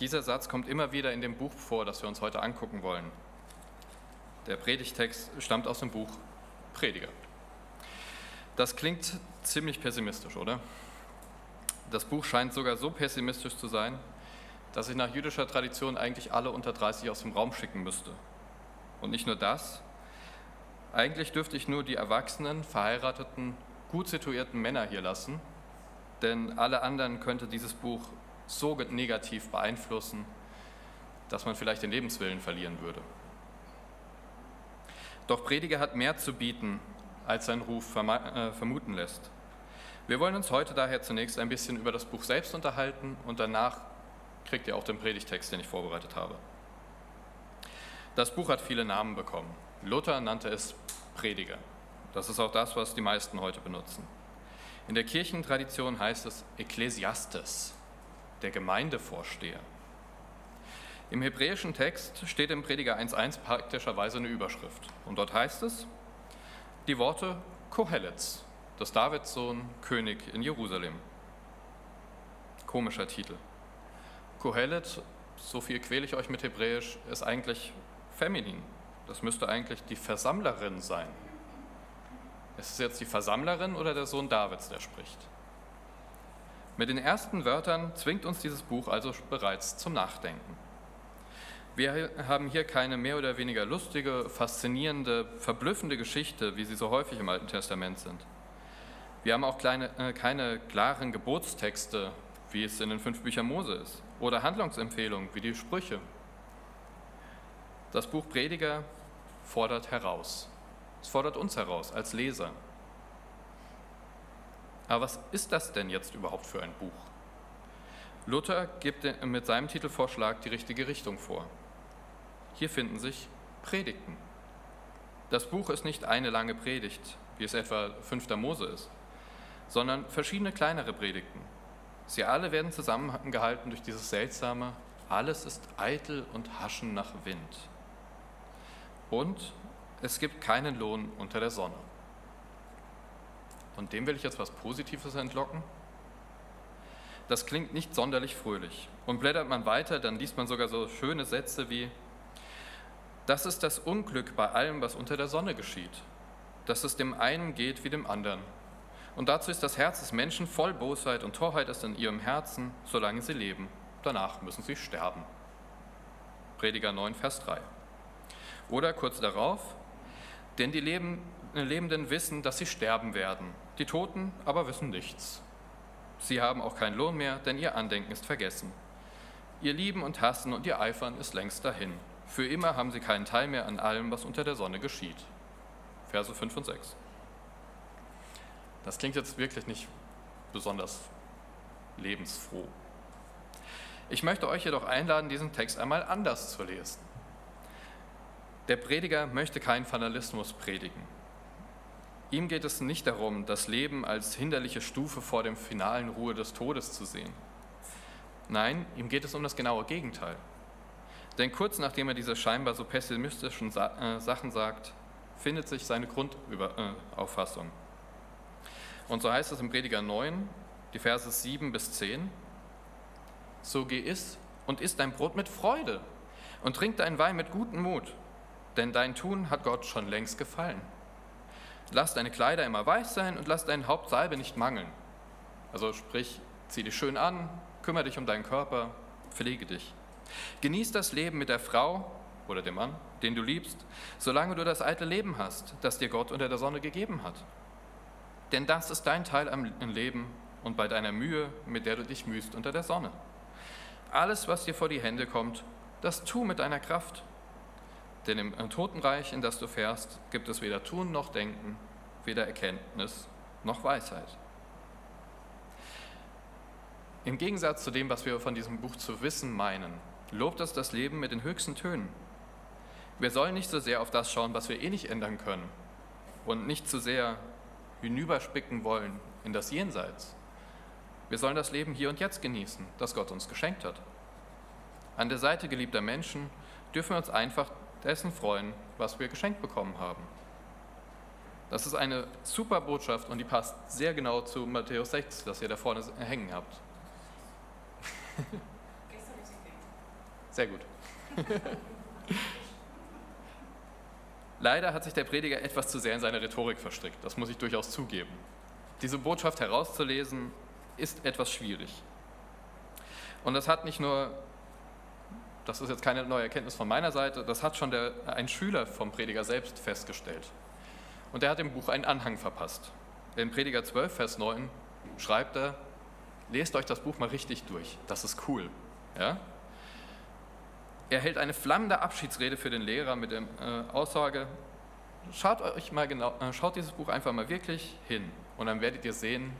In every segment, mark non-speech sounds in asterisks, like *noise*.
Dieser Satz kommt immer wieder in dem Buch vor, das wir uns heute angucken wollen. Der Predigtext stammt aus dem Buch Prediger. Das klingt ziemlich pessimistisch, oder? Das Buch scheint sogar so pessimistisch zu sein, dass ich nach jüdischer Tradition eigentlich alle unter 30 aus dem Raum schicken müsste. Und nicht nur das, eigentlich dürfte ich nur die erwachsenen, verheirateten, gut situierten Männer hier lassen, denn alle anderen könnte dieses Buch so negativ beeinflussen, dass man vielleicht den Lebenswillen verlieren würde. Doch Prediger hat mehr zu bieten, als sein Ruf äh, vermuten lässt. Wir wollen uns heute daher zunächst ein bisschen über das Buch selbst unterhalten und danach kriegt ihr auch den Predigtext, den ich vorbereitet habe. Das Buch hat viele Namen bekommen. Luther nannte es Prediger. Das ist auch das, was die meisten heute benutzen. In der Kirchentradition heißt es Ekklesiastes, der Gemeindevorsteher. Im hebräischen Text steht im Prediger 1.1 praktischerweise eine Überschrift. Und dort heißt es, die Worte Kohelets, des Davids Sohn, König in Jerusalem. Komischer Titel. Kohelet, so viel quäle ich euch mit Hebräisch, ist eigentlich feminin. Das müsste eigentlich die Versammlerin sein. Ist es jetzt die Versammlerin oder der Sohn Davids, der spricht? Mit den ersten Wörtern zwingt uns dieses Buch also bereits zum Nachdenken. Wir haben hier keine mehr oder weniger lustige, faszinierende, verblüffende Geschichte, wie sie so häufig im Alten Testament sind. Wir haben auch kleine, äh, keine klaren Geburtstexte, wie es in den fünf Büchern Mose ist, oder Handlungsempfehlungen, wie die Sprüche. Das Buch Prediger fordert heraus. Es fordert uns heraus als Leser. Aber was ist das denn jetzt überhaupt für ein Buch? Luther gibt mit seinem Titelvorschlag die richtige Richtung vor. Hier finden sich Predigten. Das Buch ist nicht eine lange Predigt, wie es etwa 5. Mose ist, sondern verschiedene kleinere Predigten. Sie alle werden zusammengehalten durch dieses seltsame, alles ist eitel und haschen nach Wind. Und es gibt keinen Lohn unter der Sonne. Und dem will ich jetzt was Positives entlocken? Das klingt nicht sonderlich fröhlich. Und blättert man weiter, dann liest man sogar so schöne Sätze wie, das ist das Unglück bei allem, was unter der Sonne geschieht, dass es dem einen geht wie dem anderen. Und dazu ist das Herz des Menschen voll Bosheit und Torheit ist in ihrem Herzen, solange sie leben. Danach müssen sie sterben. Prediger 9, Vers 3. Oder kurz darauf, denn die Lebenden wissen, dass sie sterben werden, die Toten aber wissen nichts. Sie haben auch keinen Lohn mehr, denn ihr Andenken ist vergessen. Ihr Lieben und Hassen und ihr Eifern ist längst dahin. Für immer haben sie keinen Teil mehr an allem, was unter der Sonne geschieht. Verse 5 und 6. Das klingt jetzt wirklich nicht besonders lebensfroh. Ich möchte euch jedoch einladen, diesen Text einmal anders zu lesen. Der Prediger möchte keinen Fanalismus predigen. Ihm geht es nicht darum, das Leben als hinderliche Stufe vor dem finalen Ruhe des Todes zu sehen. Nein, ihm geht es um das genaue Gegenteil. Denn kurz nachdem er diese scheinbar so pessimistischen äh, Sachen sagt, findet sich seine Grundauffassung. Äh, Und so heißt es im Prediger 9, die Verse 7 bis 10, so geh iss und iss dein Brot mit Freude und trink deinen Wein mit gutem Mut, denn dein Tun hat Gott schon längst gefallen. Lass deine Kleider immer weiß sein und lass dein Haupt Salbe nicht mangeln. Also sprich, zieh dich schön an, kümmere dich um deinen Körper, pflege dich. Genieß das Leben mit der Frau oder dem Mann, den du liebst, solange du das alte Leben hast, das dir Gott unter der Sonne gegeben hat. Denn das ist dein Teil am Leben und bei deiner Mühe, mit der du dich mühst unter der Sonne. Alles, was dir vor die Hände kommt, das tu mit deiner Kraft. Denn im Totenreich, in das du fährst, gibt es weder Tun noch Denken, weder Erkenntnis noch Weisheit. Im Gegensatz zu dem, was wir von diesem Buch zu wissen meinen, lobt es das Leben mit den höchsten Tönen. Wir sollen nicht so sehr auf das schauen, was wir eh nicht ändern können und nicht zu sehr hinüberspicken wollen in das Jenseits. Wir sollen das Leben hier und jetzt genießen, das Gott uns geschenkt hat. An der Seite geliebter Menschen dürfen wir uns einfach dessen freuen, was wir geschenkt bekommen haben. Das ist eine super Botschaft und die passt sehr genau zu Matthäus 6, das ihr da vorne hängen habt. *laughs* Sehr gut. *laughs* Leider hat sich der Prediger etwas zu sehr in seine Rhetorik verstrickt, das muss ich durchaus zugeben. Diese Botschaft herauszulesen ist etwas schwierig. Und das hat nicht nur, das ist jetzt keine neue Erkenntnis von meiner Seite, das hat schon der, ein Schüler vom Prediger selbst festgestellt. Und er hat dem Buch einen Anhang verpasst. In Prediger 12, Vers 9 schreibt er, lest euch das Buch mal richtig durch, das ist cool. Ja? Er hält eine flammende Abschiedsrede für den Lehrer mit der äh, Aussage, schaut euch mal genau, äh, schaut dieses Buch einfach mal wirklich hin und dann werdet ihr sehen,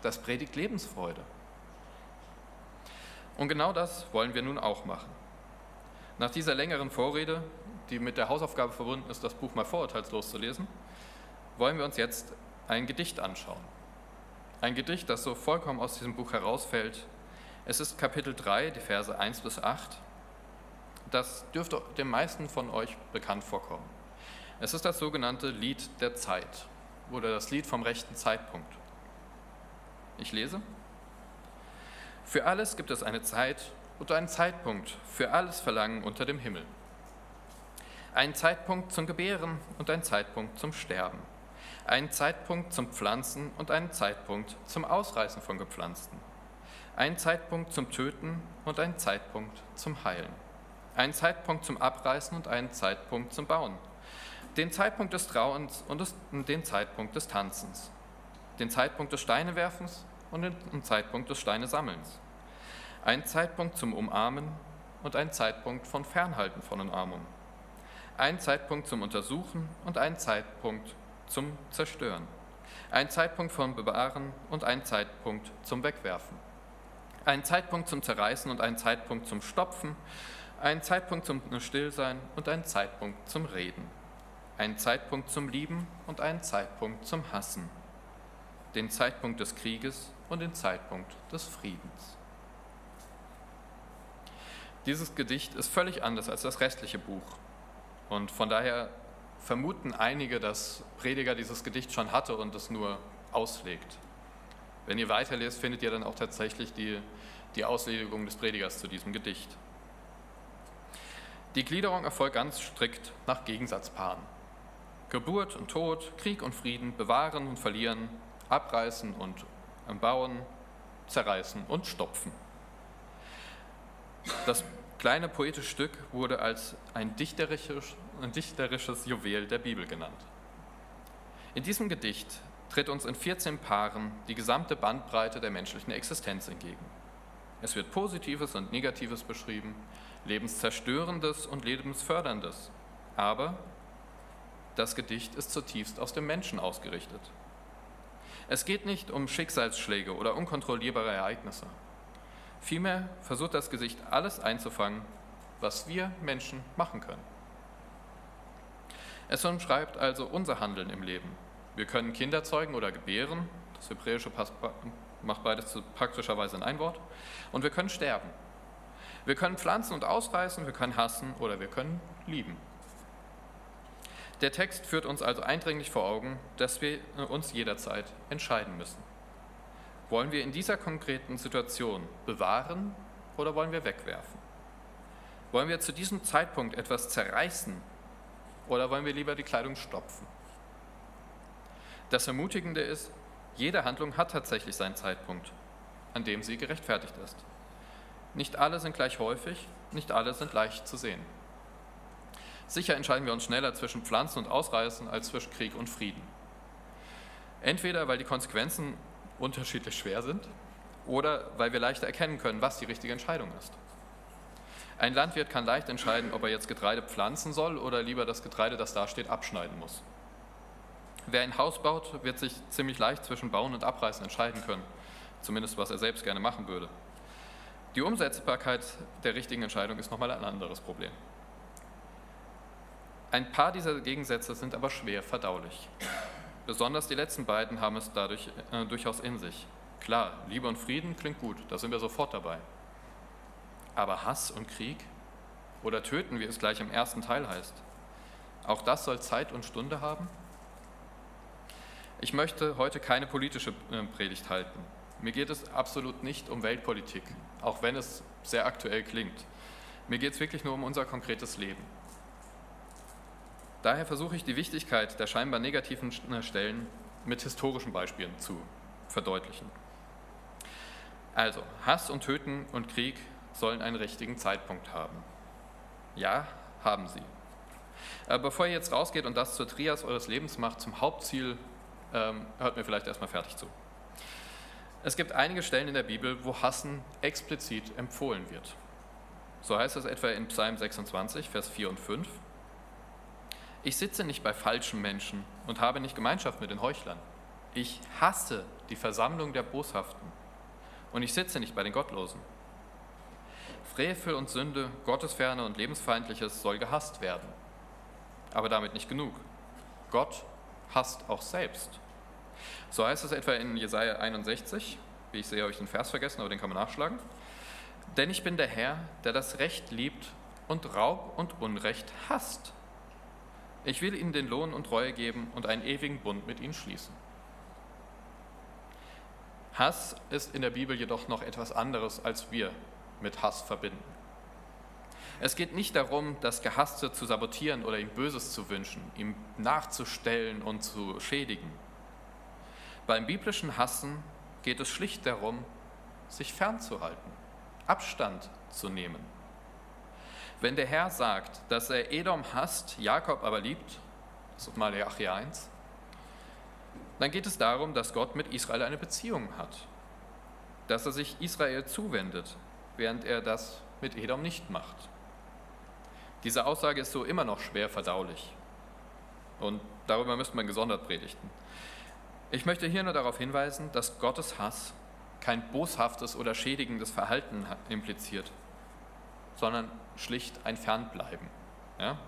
das predigt Lebensfreude. Und genau das wollen wir nun auch machen. Nach dieser längeren Vorrede, die mit der Hausaufgabe verbunden ist, das Buch mal vorurteilslos zu lesen, wollen wir uns jetzt ein Gedicht anschauen. Ein Gedicht, das so vollkommen aus diesem Buch herausfällt. Es ist Kapitel 3, die Verse 1 bis 8. Das dürfte den meisten von euch bekannt vorkommen. Es ist das sogenannte Lied der Zeit oder das Lied vom rechten Zeitpunkt. Ich lese. Für alles gibt es eine Zeit und einen Zeitpunkt, für alles Verlangen unter dem Himmel. Ein Zeitpunkt zum Gebären und ein Zeitpunkt zum Sterben. Ein Zeitpunkt zum Pflanzen und einen Zeitpunkt zum Ausreißen von Gepflanzten. Ein Zeitpunkt zum Töten und ein Zeitpunkt zum Heilen. Ein Zeitpunkt zum Abreißen und einen Zeitpunkt zum Bauen. Den Zeitpunkt des Trauens und den Zeitpunkt des Tanzens. Den Zeitpunkt des Steinewerfens und den Zeitpunkt des Steinesammelns. Ein Zeitpunkt zum Umarmen und ein Zeitpunkt von Fernhalten von Umarmung. Ein Zeitpunkt zum Untersuchen und ein Zeitpunkt zum Zerstören. Ein Zeitpunkt vom Bewahren und ein Zeitpunkt zum Wegwerfen. Ein Zeitpunkt zum Zerreißen und ein Zeitpunkt zum Stopfen. Ein Zeitpunkt zum Stillsein und ein Zeitpunkt zum Reden. Ein Zeitpunkt zum Lieben und ein Zeitpunkt zum Hassen den Zeitpunkt des Krieges und den Zeitpunkt des Friedens. Dieses Gedicht ist völlig anders als das restliche Buch und von daher vermuten einige, dass Prediger dieses Gedicht schon hatte und es nur auslegt. Wenn ihr weiterlest, findet ihr dann auch tatsächlich die, die Auslegung des Predigers zu diesem Gedicht. Die Gliederung erfolgt ganz strikt nach Gegensatzpaaren. Geburt und Tod, Krieg und Frieden, bewahren und verlieren, abreißen und bauen, zerreißen und stopfen. Das kleine poetische Stück wurde als ein dichterisches, ein dichterisches Juwel der Bibel genannt. In diesem Gedicht tritt uns in 14 Paaren die gesamte Bandbreite der menschlichen Existenz entgegen. Es wird Positives und Negatives beschrieben, Lebenszerstörendes und Lebensförderndes. Aber das Gedicht ist zutiefst aus dem Menschen ausgerichtet. Es geht nicht um Schicksalsschläge oder unkontrollierbare Ereignisse. Vielmehr versucht das Gesicht alles einzufangen, was wir Menschen machen können. Es umschreibt also unser Handeln im Leben. Wir können Kinder zeugen oder gebären, das Hebräische macht beides praktischerweise in ein Wort, und wir können sterben. Wir können pflanzen und ausreißen, wir können hassen oder wir können lieben. Der Text führt uns also eindringlich vor Augen, dass wir uns jederzeit entscheiden müssen. Wollen wir in dieser konkreten Situation bewahren oder wollen wir wegwerfen? Wollen wir zu diesem Zeitpunkt etwas zerreißen oder wollen wir lieber die Kleidung stopfen? Das Ermutigende ist, jede Handlung hat tatsächlich seinen Zeitpunkt, an dem sie gerechtfertigt ist. Nicht alle sind gleich häufig, nicht alle sind leicht zu sehen. Sicher entscheiden wir uns schneller zwischen Pflanzen und Ausreißen als zwischen Krieg und Frieden. Entweder weil die Konsequenzen unterschiedlich schwer sind oder weil wir leichter erkennen können, was die richtige Entscheidung ist. Ein Landwirt kann leicht entscheiden, ob er jetzt Getreide pflanzen soll oder lieber das Getreide, das da steht, abschneiden muss. Wer ein Haus baut, wird sich ziemlich leicht zwischen Bauen und Abreißen entscheiden können, zumindest was er selbst gerne machen würde. Die Umsetzbarkeit der richtigen Entscheidung ist nochmal ein anderes Problem. Ein paar dieser Gegensätze sind aber schwer verdaulich. Besonders die letzten beiden haben es dadurch äh, durchaus in sich. Klar, Liebe und Frieden klingt gut, da sind wir sofort dabei. Aber Hass und Krieg oder töten, wie es gleich im ersten Teil heißt, auch das soll Zeit und Stunde haben? Ich möchte heute keine politische äh, Predigt halten. Mir geht es absolut nicht um Weltpolitik, auch wenn es sehr aktuell klingt. Mir geht es wirklich nur um unser konkretes Leben. Daher versuche ich die Wichtigkeit der scheinbar negativen äh, Stellen mit historischen Beispielen zu verdeutlichen. Also, Hass und Töten und Krieg sollen einen richtigen Zeitpunkt haben. Ja, haben sie. Aber bevor ihr jetzt rausgeht und das zur Trias eures Lebens macht, zum Hauptziel, ähm, hört mir vielleicht erstmal fertig zu. Es gibt einige Stellen in der Bibel, wo Hassen explizit empfohlen wird. So heißt es etwa in Psalm 26, Vers 4 und 5. Ich sitze nicht bei falschen Menschen und habe nicht Gemeinschaft mit den Heuchlern. Ich hasse die Versammlung der Boshaften und ich sitze nicht bei den Gottlosen. Frevel und Sünde, Gottesferne und Lebensfeindliches soll gehasst werden. Aber damit nicht genug. Gott hasst auch selbst. So heißt es etwa in Jesaja 61. Wie ich sehe, habe ich den Vers vergessen, aber den kann man nachschlagen. Denn ich bin der Herr, der das Recht liebt und Raub und Unrecht hasst. Ich will ihnen den Lohn und Reue geben und einen ewigen Bund mit ihnen schließen. Hass ist in der Bibel jedoch noch etwas anderes, als wir mit Hass verbinden. Es geht nicht darum, das Gehasste zu sabotieren oder ihm Böses zu wünschen, ihm nachzustellen und zu schädigen. Beim biblischen Hassen geht es schlicht darum, sich fernzuhalten, Abstand zu nehmen. Wenn der Herr sagt, dass er Edom hasst, Jakob aber liebt, das ist Malachi 1, dann geht es darum, dass Gott mit Israel eine Beziehung hat, dass er sich Israel zuwendet, während er das mit Edom nicht macht. Diese Aussage ist so immer noch schwer verdaulich und darüber müsste man gesondert predigten. Ich möchte hier nur darauf hinweisen, dass Gottes Hass kein boshaftes oder schädigendes Verhalten impliziert, sondern schlicht ein Fernbleiben. Ja?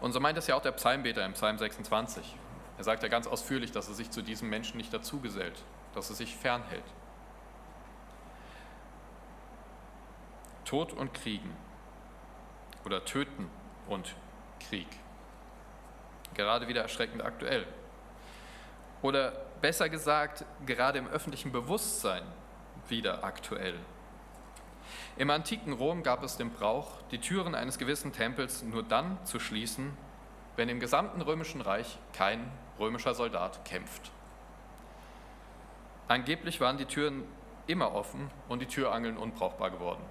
Und so meint es ja auch der Psalmbeter im Psalm 26. Er sagt ja ganz ausführlich, dass er sich zu diesem Menschen nicht dazugesellt, dass er sich fernhält. Tod und Kriegen oder Töten und Krieg. Gerade wieder erschreckend aktuell. Oder besser gesagt, gerade im öffentlichen Bewusstsein wieder aktuell. Im antiken Rom gab es den Brauch, die Türen eines gewissen Tempels nur dann zu schließen, wenn im gesamten römischen Reich kein römischer Soldat kämpft. Angeblich waren die Türen immer offen und die Türangeln unbrauchbar geworden.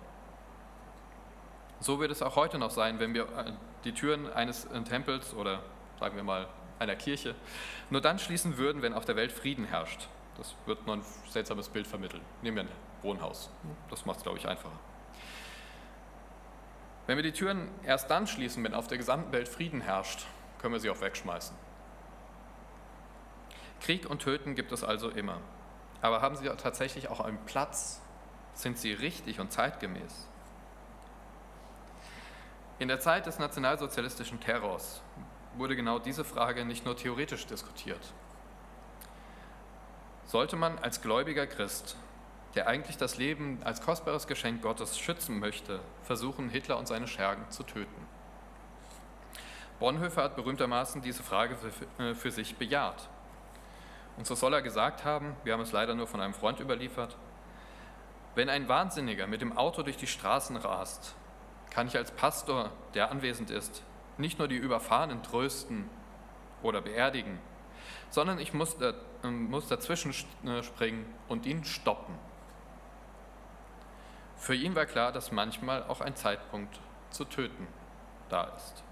So wird es auch heute noch sein, wenn wir äh, die Türen eines äh, Tempels oder sagen wir mal einer Kirche nur dann schließen würden, wenn auf der Welt Frieden herrscht. Das wird nur ein seltsames Bild vermitteln. Nehmen wir Wohnhaus. Das macht es, glaube ich, einfacher. Wenn wir die Türen erst dann schließen, wenn auf der gesamten Welt Frieden herrscht, können wir sie auch wegschmeißen. Krieg und Töten gibt es also immer. Aber haben sie tatsächlich auch einen Platz? Sind sie richtig und zeitgemäß? In der Zeit des nationalsozialistischen Terrors wurde genau diese Frage nicht nur theoretisch diskutiert. Sollte man als gläubiger Christ, der eigentlich das Leben als kostbares Geschenk Gottes schützen möchte, versuchen, Hitler und seine Schergen zu töten? Bonhoeffer hat berühmtermaßen diese Frage für, äh, für sich bejaht. Und so soll er gesagt haben, wir haben es leider nur von einem Freund überliefert, wenn ein Wahnsinniger mit dem Auto durch die Straßen rast, kann ich als Pastor, der anwesend ist, nicht nur die Überfahrenen trösten oder beerdigen, sondern ich muss, muss dazwischen äh, springen und ihn stoppen. Für ihn war klar, dass manchmal auch ein Zeitpunkt zu töten da ist.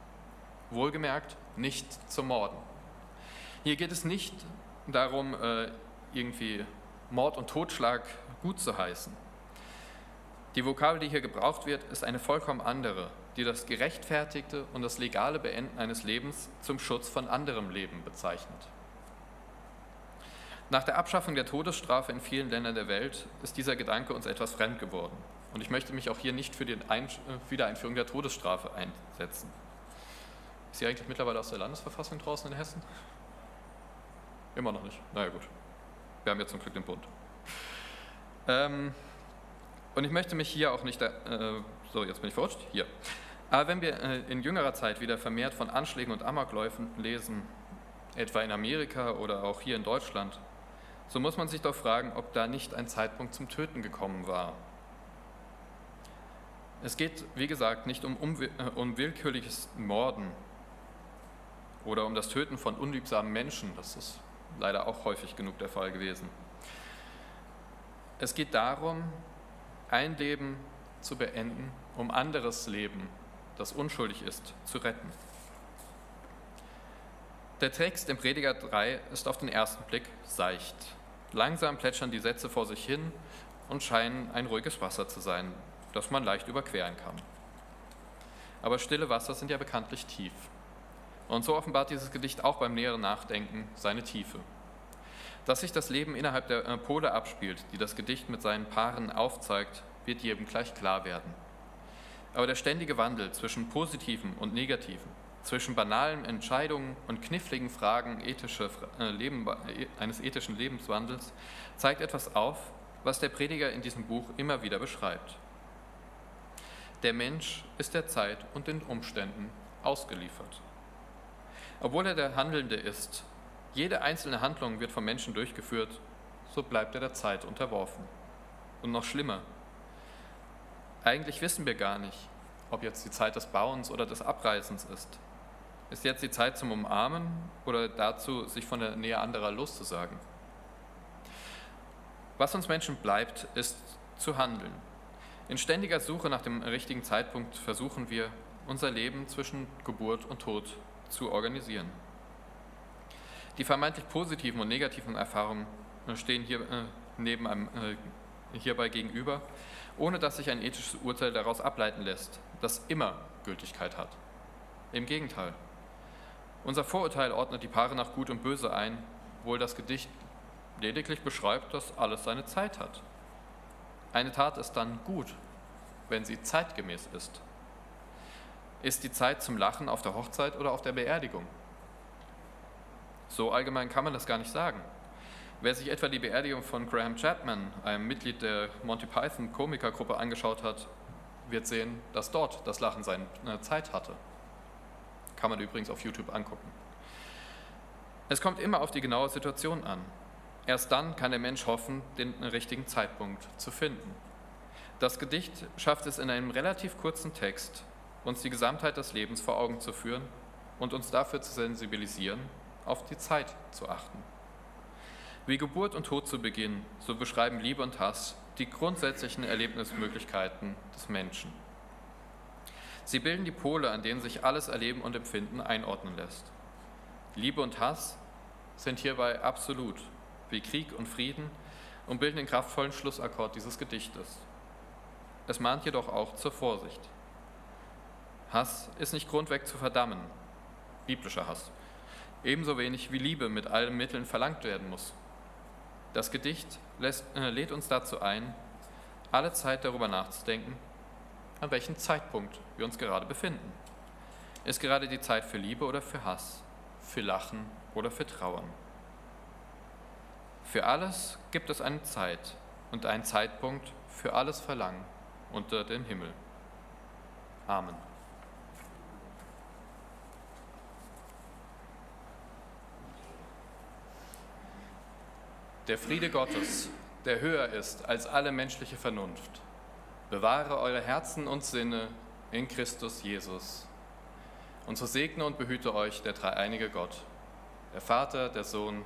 Wohlgemerkt, nicht zu morden. Hier geht es nicht darum, äh, irgendwie Mord und Totschlag gut zu heißen. Die Vokabel, die hier gebraucht wird, ist eine vollkommen andere die das gerechtfertigte und das legale Beenden eines Lebens zum Schutz von anderem Leben bezeichnet. Nach der Abschaffung der Todesstrafe in vielen Ländern der Welt ist dieser Gedanke uns etwas fremd geworden. Und ich möchte mich auch hier nicht für die äh, Wiedereinführung der Todesstrafe einsetzen. Ist sie eigentlich mittlerweile aus der Landesverfassung draußen in Hessen? Immer noch nicht. Naja gut. Wir haben ja zum Glück den Bund. Ähm, und ich möchte mich hier auch nicht, äh, so jetzt bin ich verrutscht, hier. Aber wenn wir äh, in jüngerer Zeit wieder vermehrt von Anschlägen und Amokläufen lesen, etwa in Amerika oder auch hier in Deutschland, so muss man sich doch fragen, ob da nicht ein Zeitpunkt zum Töten gekommen war. Es geht, wie gesagt, nicht um äh, Morden oder um das Töten von unliebsamen Menschen. Das ist leider auch häufig genug der Fall gewesen. Es geht darum, ein Leben zu beenden, um anderes Leben, das unschuldig ist, zu retten. Der Text im Prediger 3 ist auf den ersten Blick seicht. Langsam plätschern die Sätze vor sich hin und scheinen ein ruhiges Wasser zu sein, das man leicht überqueren kann. Aber stille Wasser sind ja bekanntlich tief. Und so offenbart dieses Gedicht auch beim näheren Nachdenken seine Tiefe. Dass sich das Leben innerhalb der äh, Pole abspielt, die das Gedicht mit seinen Paaren aufzeigt, wird jedem gleich klar werden. Aber der ständige Wandel zwischen Positiven und Negativen, zwischen banalen Entscheidungen und kniffligen Fragen ethische, äh, Leben, äh, eines ethischen Lebenswandels zeigt etwas auf, was der Prediger in diesem Buch immer wieder beschreibt. Der Mensch ist der Zeit und den Umständen ausgeliefert. Obwohl er der Handelnde ist, jede einzelne Handlung wird vom Menschen durchgeführt, so bleibt er der Zeit unterworfen. Und noch schlimmer, eigentlich wissen wir gar nicht, ob jetzt die Zeit des Bauens oder des Abreißens ist. Ist jetzt die Zeit zum Umarmen oder dazu, sich von der Nähe anderer loszusagen? Was uns Menschen bleibt, ist zu handeln. In ständiger Suche nach dem richtigen Zeitpunkt versuchen wir, unser Leben zwischen Geburt und Tod zu organisieren. Die vermeintlich positiven und negativen Erfahrungen stehen hier äh, neben einem, äh, hierbei gegenüber, ohne dass sich ein ethisches Urteil daraus ableiten lässt, das immer Gültigkeit hat. Im Gegenteil. Unser Vorurteil ordnet die Paare nach Gut und Böse ein, wohl das Gedicht lediglich beschreibt, dass alles seine Zeit hat. Eine Tat ist dann gut, wenn sie zeitgemäß ist. Ist die Zeit zum Lachen auf der Hochzeit oder auf der Beerdigung? So allgemein kann man das gar nicht sagen. Wer sich etwa die Beerdigung von Graham Chapman, einem Mitglied der Monty Python Komikergruppe, angeschaut hat, wird sehen, dass dort das Lachen seine Zeit hatte. Kann man übrigens auf YouTube angucken. Es kommt immer auf die genaue Situation an. Erst dann kann der Mensch hoffen, den richtigen Zeitpunkt zu finden. Das Gedicht schafft es in einem relativ kurzen Text, uns die Gesamtheit des Lebens vor Augen zu führen und uns dafür zu sensibilisieren, auf die Zeit zu achten. Wie Geburt und Tod zu Beginn, so beschreiben Liebe und Hass die grundsätzlichen Erlebnismöglichkeiten des Menschen. Sie bilden die Pole, an denen sich alles Erleben und Empfinden einordnen lässt. Liebe und Hass sind hierbei absolut, wie Krieg und Frieden, und bilden den kraftvollen Schlussakkord dieses Gedichtes. Es mahnt jedoch auch zur Vorsicht. Hass ist nicht grundweg zu verdammen, biblischer Hass, ebenso wenig wie Liebe mit allen Mitteln verlangt werden muss. Das Gedicht lässt, äh, lädt uns dazu ein, alle Zeit darüber nachzudenken, an welchem Zeitpunkt wir uns gerade befinden. Ist gerade die Zeit für Liebe oder für Hass, für Lachen oder für Trauern? Für alles gibt es eine Zeit und einen Zeitpunkt für alles Verlangen unter dem Himmel. Amen. Der Friede Gottes, der höher ist als alle menschliche Vernunft, bewahre eure Herzen und Sinne in Christus Jesus. Und so segne und behüte euch der dreieinige Gott, der Vater, der Sohn